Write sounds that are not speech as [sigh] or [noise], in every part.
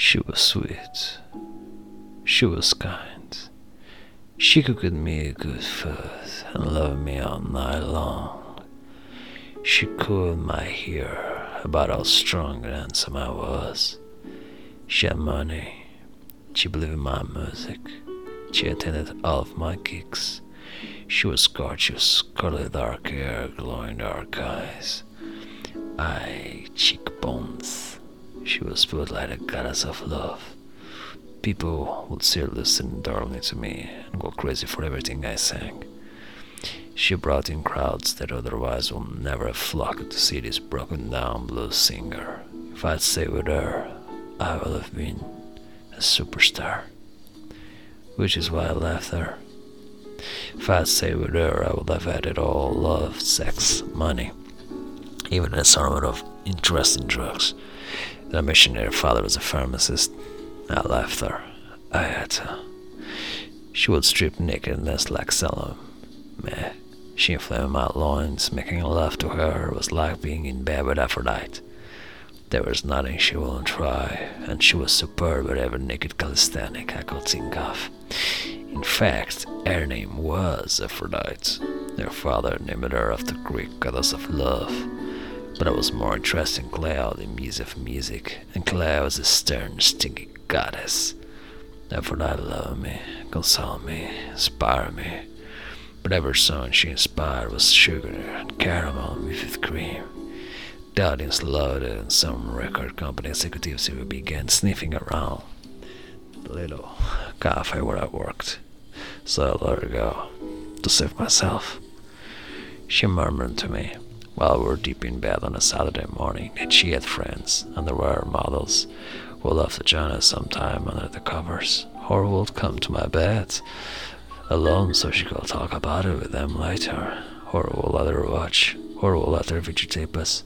She was sweet. She was kind. She give me good food and love me all night long. She cooled my hair about how strong and handsome I was. She had money. She believed in my music. She attended all of my gigs. She was gorgeous, curly dark hair, glowing dark eyes, eye cheekbones. She was put like a goddess of love. People would still listen darling to me and go crazy for everything I sang. She brought in crowds that otherwise would never have flocked to see this broken down blues singer. If I'd stayed with her, I would have been a superstar. Which is why I left her. If I'd stayed with her, I would have had it all love, sex, money, even a sort of interesting drugs. The missionary father was a pharmacist. I left her. I had to. She would strip naked and dance like Selim. Meh. She inflamed my loins. Making love to her was like being in bed with Aphrodite. There was nothing she wouldn't try, and she was superb at every naked calisthenic I could think of. In fact, her name was Aphrodite. Her father named her after the Greek goddess of love. But I was more interested in Cleo, the muse of music, and Cleo was a stern, stinky goddess. Aphrodite loved me, consoled me, inspired me. But every song she inspired was sugar and caramel with cream. The audience loved it, and some record company executives even began sniffing around the little cafe where I worked. So I let her go to save myself. She murmured to me while we were deep in bed on a Saturday morning that she had friends and there were models who to join us sometime under the covers or would come to my bed alone so she could talk about it with them later or we'll let her watch or we'll let her videotape us.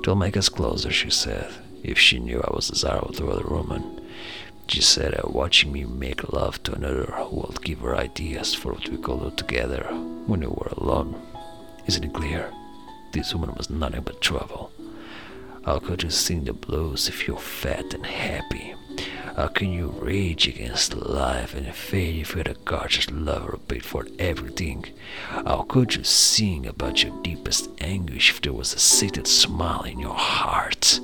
It'll make us closer, she said, if she knew I was desirable to other women. She said that watching me make love to another would give her ideas for what we could do together when we were alone. Isn't it clear? This woman was nothing but trouble. How could you sing the blues if you're fat and happy? How can you rage against life and fate if you had a gorgeous lover paid for everything? How could you sing about your deepest anguish if there was a sated smile in your heart?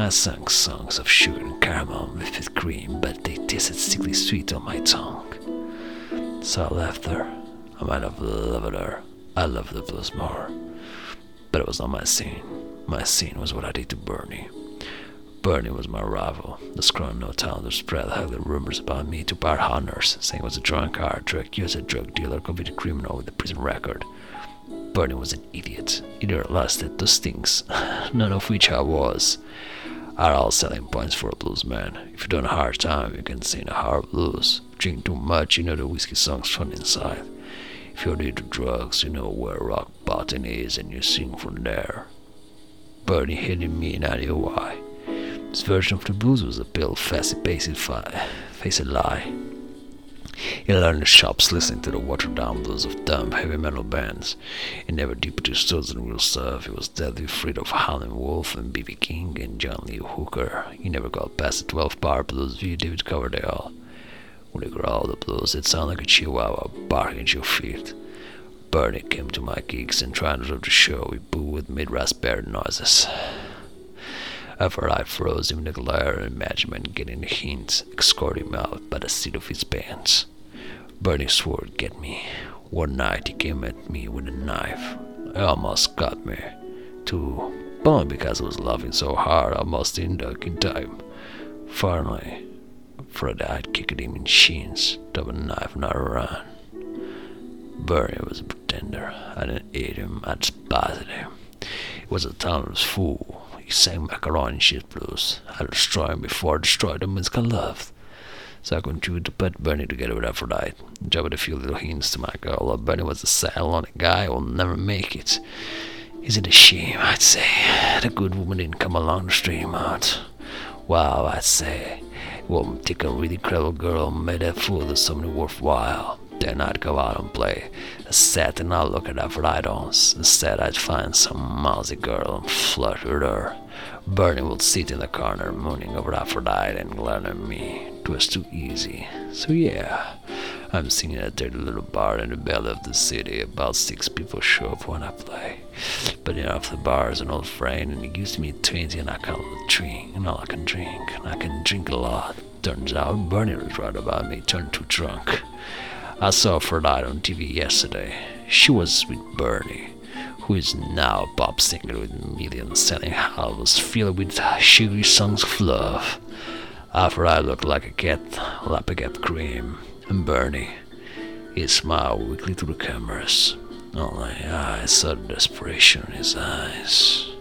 I sang songs of sugar and caramel with cream, but they tasted sickly sweet on my tongue. So I left her. I might have loved her. I loved the blues more. But it was not my scene. My scene was what I did to Bernie. Bernie was my rival. The scrawny no town to spread ugly rumors about me to bar hunters, saying I was a drunkard, drug user, a drug dealer, convicted criminal with a prison record. Bernie was an idiot. Either lasted those things, [laughs] none of which I was, are all selling points for a blues man. If you don't a hard time, you can sing a hard blues. Drink too much, you know the whiskey song's from inside. If you're into drugs, you know where rock bottom is and you sing from there. Bernie hated me and I knew why. His version of the blues was a pill, facet, face a lie. He learned the shops listening to the watered down blues of dumb heavy metal bands. He never deep stood in real stuff. He was deadly afraid of Howlin' Wolf and B.B. King and John Lee Hooker. He never got past the 12 bar blues view David Coverdale. When he growled the blues, it sounded like a chihuahua barking at your feet. Bernie came to my gigs and tried to do the show. We booed with mid-raspberry noises. After I froze him in the glare and imagined getting the hint, escorted him out by the seat of his pants. Bernie swore to get me. One night he came at me with a knife. He almost got me, too, but because I was laughing so hard I almost didn't duck in time. Finally, Fred I'd kicked him in the shins, drove a knife not run. Bernie was a pretender. I didn't hate him, I despised him. He was a talentless fool. He sang macaroni shit blues. I destroyed him before I destroyed him with love. So I continued to put Bernie together with Aphrodite, dropped a few little hints to my girl that Bernie was a sad, lonely guy who will never make it. Is it a shame, I'd say, the good woman didn't come along to stream out? Wow, I'd say, would take a really clever girl made that fool of somebody worthwhile. Then I'd go out and play a set and I'd look at Aphrodite Instead, I'd find some mousy girl and flirt with her. Bernie would sit in the corner mooning over Aphrodite and glaring at me. It was too easy. So yeah, I'm singing at dirty little bar in the belly of the city. About six people show up when I play. But enough the bar is an old friend and he gives me 20 and I it drink. And all I can drink, and I can drink a lot. Turns out Bernie was right about me, turned too drunk. I saw Aphrodite on TV yesterday. She was with Bernie who is now a pop singer with millions selling albums filled with sugary songs of love. After I looked like a cat, lapping at cream, and Bernie, he smiled weakly to the cameras. Only I saw desperation in his eyes.